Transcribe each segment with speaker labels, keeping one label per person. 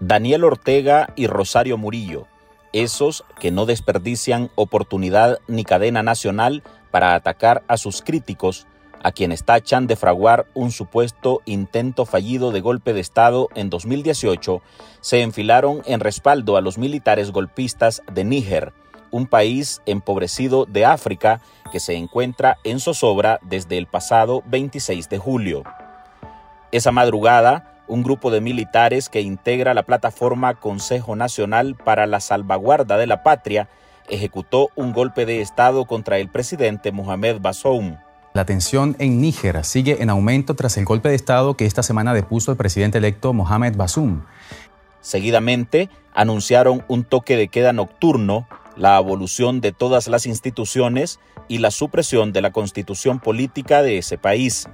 Speaker 1: Daniel Ortega y Rosario Murillo, esos que no desperdician oportunidad ni cadena nacional para atacar a sus críticos, a quienes tachan de fraguar un supuesto intento fallido de golpe de Estado en 2018, se enfilaron en respaldo a los militares golpistas de Níger, un país empobrecido de África que se encuentra en zozobra desde el pasado 26 de julio. Esa madrugada, un grupo de militares que integra la plataforma Consejo Nacional para la Salvaguarda de la Patria ejecutó un golpe de Estado contra el presidente Mohamed Bazoum.
Speaker 2: La tensión en Níger sigue en aumento tras el golpe de Estado que esta semana depuso el presidente electo Mohamed Bazoum.
Speaker 1: Seguidamente, anunciaron un toque de queda nocturno la abolición de todas las instituciones y la supresión de la constitución política de ese país.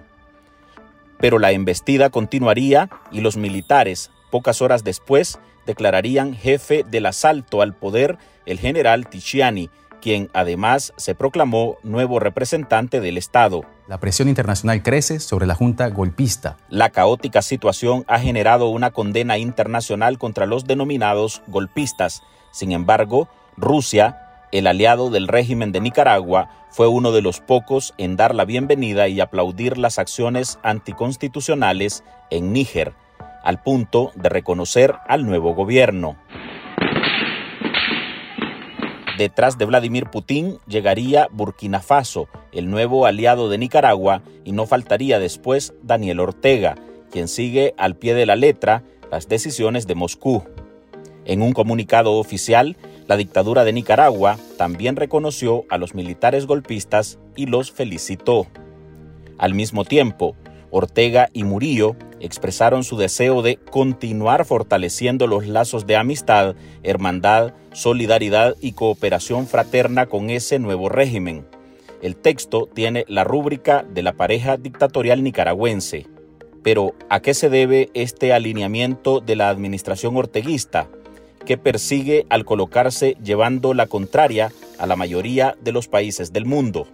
Speaker 1: Pero la embestida continuaría y los militares, pocas horas después, declararían jefe del asalto al poder el general Tichiani, quien además se proclamó nuevo representante del Estado.
Speaker 2: La presión internacional crece sobre la Junta golpista.
Speaker 1: La caótica situación ha generado una condena internacional contra los denominados golpistas. Sin embargo, Rusia, el aliado del régimen de Nicaragua, fue uno de los pocos en dar la bienvenida y aplaudir las acciones anticonstitucionales en Níger, al punto de reconocer al nuevo gobierno. Detrás de Vladimir Putin llegaría Burkina Faso, el nuevo aliado de Nicaragua, y no faltaría después Daniel Ortega, quien sigue al pie de la letra las decisiones de Moscú. En un comunicado oficial, la dictadura de Nicaragua también reconoció a los militares golpistas y los felicitó. Al mismo tiempo, Ortega y Murillo expresaron su deseo de continuar fortaleciendo los lazos de amistad, hermandad, solidaridad y cooperación fraterna con ese nuevo régimen. El texto tiene la rúbrica de la pareja dictatorial nicaragüense. Pero, ¿a qué se debe este alineamiento de la administración orteguista? Que persigue al colocarse llevando la contraria a la mayoría de los países del mundo.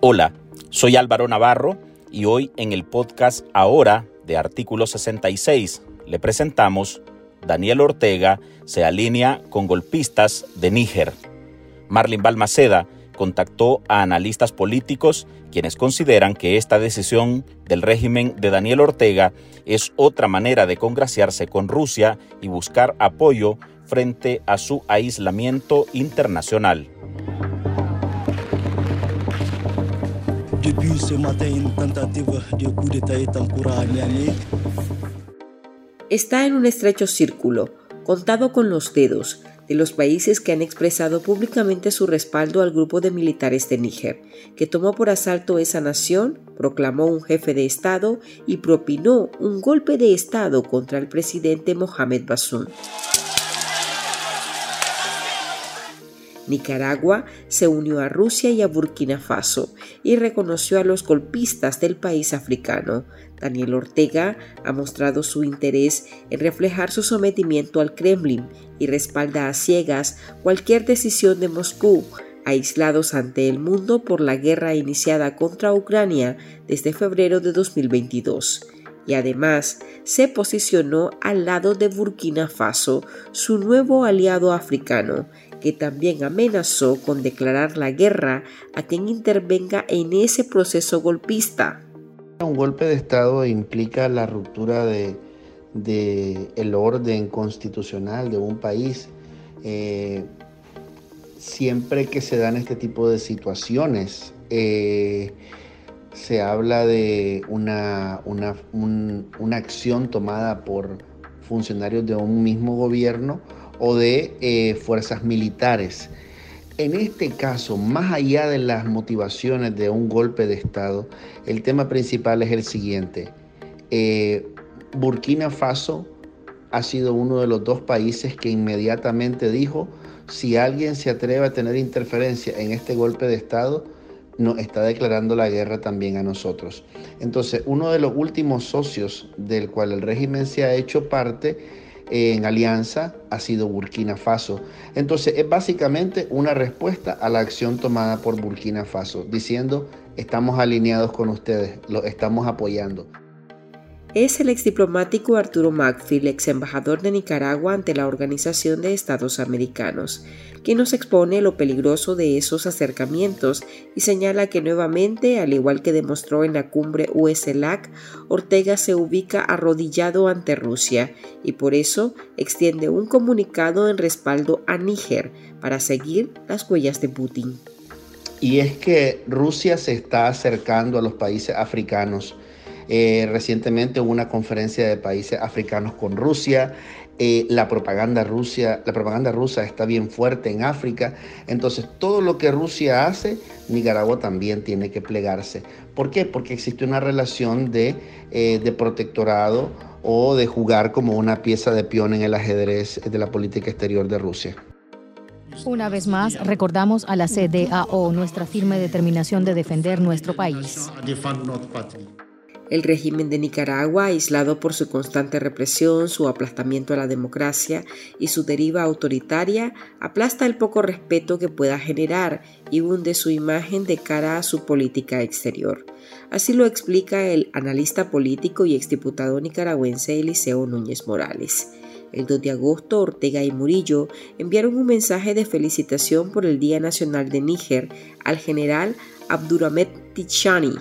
Speaker 1: Hola, soy Álvaro Navarro y hoy en el podcast Ahora de Artículo 66 le presentamos Daniel Ortega se alinea con golpistas de Níger. Marlin Balmaceda contactó a analistas políticos quienes consideran que esta decisión del régimen de Daniel Ortega es otra manera de congraciarse con Rusia y buscar apoyo frente a su aislamiento internacional.
Speaker 3: Está en un estrecho círculo, contado con los dedos, los países que han expresado públicamente su respaldo al grupo de militares de Níger, que tomó por asalto esa nación, proclamó un jefe de Estado y propinó un golpe de Estado contra el presidente Mohamed Bazoum. Nicaragua se unió a Rusia y a Burkina Faso y reconoció a los golpistas del país africano. Daniel Ortega ha mostrado su interés en reflejar su sometimiento al Kremlin y respalda a ciegas cualquier decisión de Moscú, aislados ante el mundo por la guerra iniciada contra Ucrania desde febrero de 2022 y además se posicionó al lado de Burkina Faso, su nuevo aliado africano, que también amenazó con declarar la guerra a quien intervenga en ese proceso golpista.
Speaker 4: Un golpe de Estado implica la ruptura de, el orden constitucional de un país. Eh, siempre que se dan este tipo de situaciones, eh, se habla de una, una, una acción tomada por funcionarios de un mismo gobierno o de eh, fuerzas militares. En este caso, más allá de las motivaciones de un golpe de Estado, el tema principal es el siguiente. Eh, Burkina Faso ha sido uno de los dos países que inmediatamente dijo, si alguien se atreve a tener interferencia en este golpe de Estado, nos está declarando la guerra también a nosotros. Entonces, uno de los últimos socios del cual el régimen se ha hecho parte en alianza ha sido Burkina Faso. Entonces, es básicamente una respuesta a la acción tomada por Burkina Faso, diciendo, estamos alineados con ustedes, los estamos apoyando
Speaker 3: es el exdiplomático Arturo Macfield, ex embajador de Nicaragua ante la Organización de Estados Americanos, quien nos expone lo peligroso de esos acercamientos y señala que nuevamente, al igual que demostró en la cumbre USLAC, Ortega se ubica arrodillado ante Rusia y por eso extiende un comunicado en respaldo a Níger para seguir las huellas de Putin.
Speaker 4: Y es que Rusia se está acercando a los países africanos eh, recientemente hubo una conferencia de países africanos con Rusia. Eh, la propaganda Rusia, la propaganda rusa está bien fuerte en África. Entonces, todo lo que Rusia hace, Nicaragua también tiene que plegarse. ¿Por qué? Porque existe una relación de, eh, de protectorado o de jugar como una pieza de peón en el ajedrez de la política exterior de Rusia.
Speaker 5: Una vez más, recordamos a la CDAO nuestra firme determinación de defender nuestro país.
Speaker 3: El régimen de Nicaragua, aislado por su constante represión, su aplastamiento a la democracia y su deriva autoritaria, aplasta el poco respeto que pueda generar y hunde su imagen de cara a su política exterior. Así lo explica el analista político y exdiputado nicaragüense Eliseo Núñez Morales. El 2 de agosto, Ortega y Murillo enviaron un mensaje de felicitación por el Día Nacional de Níger al general Abduramed Tichani,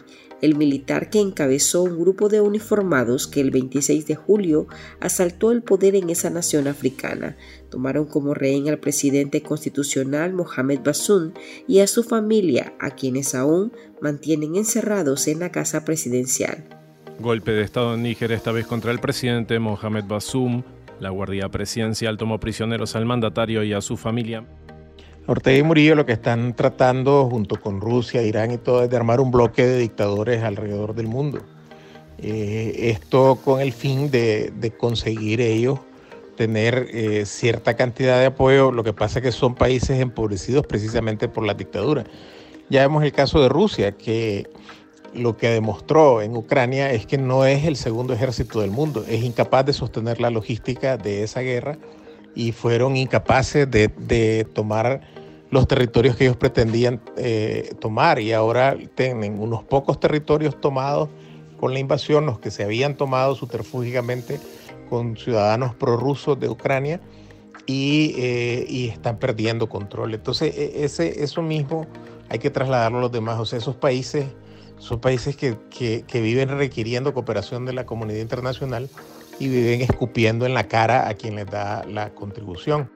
Speaker 3: el militar que encabezó un grupo de uniformados que el 26 de julio asaltó el poder en esa nación africana. Tomaron como rehén al presidente constitucional Mohamed Bassoum y a su familia, a quienes aún mantienen encerrados en la casa presidencial.
Speaker 6: Golpe de Estado en Níger, esta vez contra el presidente Mohamed Bassoum. La Guardia Presidencial tomó prisioneros al mandatario y a su familia.
Speaker 7: Ortega y Murillo lo que están tratando junto con Rusia, Irán y todo es de armar un bloque de dictadores alrededor del mundo. Eh, esto con el fin de, conseguir ellos tener eh, cierta cantidad de apoyo, lo que pasa es que son países empobrecidos precisamente por la dictadura. Ya vemos el caso de Rusia, que lo que demostró en Ucrania es que no es el segundo ejército del mundo, es incapaz de sostener la logística de esa guerra y fueron incapaces de, de tomar los territorios que ellos pretendían eh, tomar y ahora tienen unos pocos territorios tomados con la invasión, los que se habían tomado subterfúgicamente con ciudadanos prorrusos de Ucrania y, eh, y, están perdiendo control. Entonces, e, ese, eso mismo hay que trasladarlo a los demás. O sea, esos países son países que, que, que viven requiriendo cooperación de la comunidad internacional y viven escupiendo en la cara a quien les da la contribución.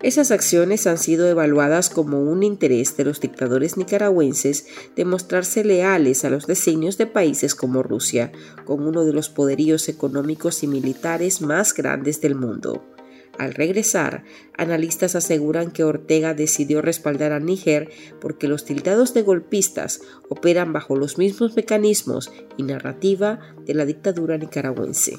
Speaker 3: Esas acciones han sido evaluadas como un interés de los dictadores nicaragüenses de mostrarse leales a los designios de países como Rusia, con uno de los poderíos económicos y militares más grandes del mundo. Al regresar, analistas aseguran que Ortega decidió respaldar a Níger porque los tildados de golpistas operan bajo los mismos mecanismos y narrativa de la dictadura nicaragüense.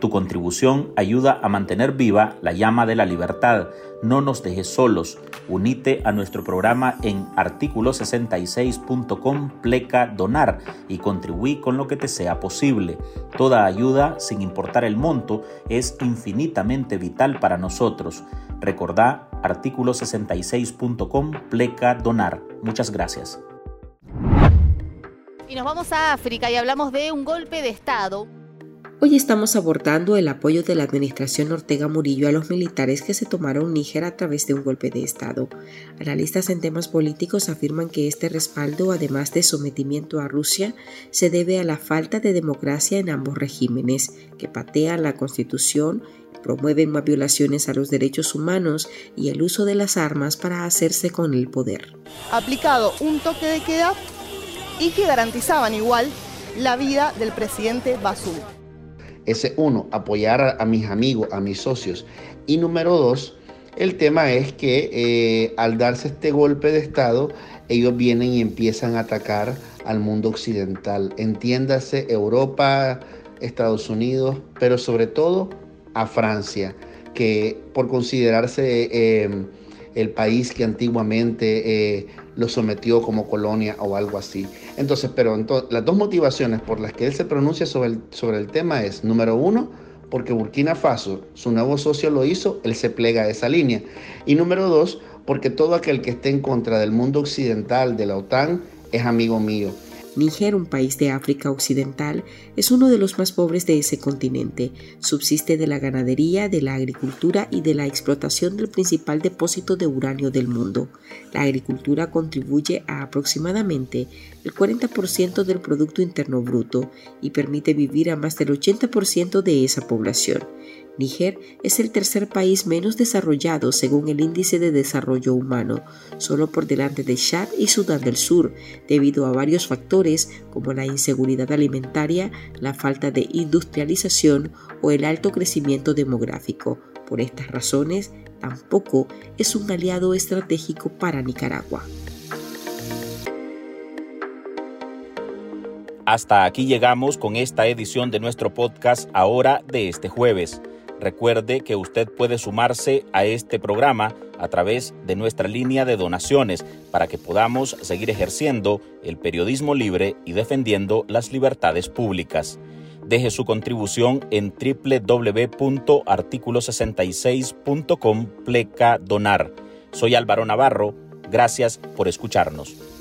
Speaker 1: Tu contribución ayuda a mantener viva la llama de la libertad. No nos dejes solos. Unite a nuestro programa en artículo66.com pleca donar y contribuí con lo que te sea posible. Toda ayuda, sin importar el monto, es infinitamente vital para nosotros. Recordá artículo66.com pleca donar. Muchas gracias.
Speaker 5: Y nos vamos a África y hablamos de un golpe de Estado
Speaker 3: Hoy estamos abordando el apoyo de la administración Ortega Murillo a los militares que se tomaron Níger a través de un golpe de Estado. Analistas en temas políticos afirman que este respaldo, además de sometimiento a Rusia, se debe a la falta de democracia en ambos regímenes, que patean la constitución promueven más violaciones a los derechos humanos y el uso de las armas para hacerse con el poder.
Speaker 8: Aplicado un toque de queda y que garantizaban igual la vida del presidente Basum.
Speaker 4: Ese uno, apoyar a, mis amigos, a mis socios. Y número dos, el tema es que eh, al darse este golpe de Estado, ellos vienen y empiezan a atacar al mundo occidental. Entiéndase Europa, Estados Unidos, pero sobre todo a Francia, que por considerarse eh, el país que antiguamente eh, lo sometió como colonia o algo así. Entonces, pero las dos motivaciones por las que él se pronuncia sobre el, sobre el tema es, número uno, porque Burkina Faso, su nuevo socio lo hizo, él se plega a esa línea. Y número dos, porque todo aquel que esté en contra del mundo occidental, de la OTAN, es amigo mío.
Speaker 3: Níger, un país de África Occidental, es uno de los más pobres de ese continente. Subsiste de la ganadería, de la agricultura y de la explotación del principal depósito de uranio del mundo. La agricultura contribuye a aproximadamente el 40% del Producto Interno Bruto y permite vivir a más del 80% de esa población. Níger es el tercer país menos desarrollado según el Índice de Desarrollo Humano, solo por delante de Chad y Sudán del Sur, debido a varios factores como la inseguridad alimentaria, la falta de industrialización o el alto crecimiento demográfico. Por estas razones, tampoco es un aliado estratégico para Nicaragua.
Speaker 1: Hasta aquí llegamos con esta edición de nuestro podcast ahora de este jueves. Recuerde que usted puede sumarse a este programa a través de nuestra línea de donaciones para que podamos seguir ejerciendo el periodismo libre y defendiendo las libertades públicas. Deje su contribución en www.articulo66.com pleca donar. Soy Álvaro Navarro. Gracias por escucharnos.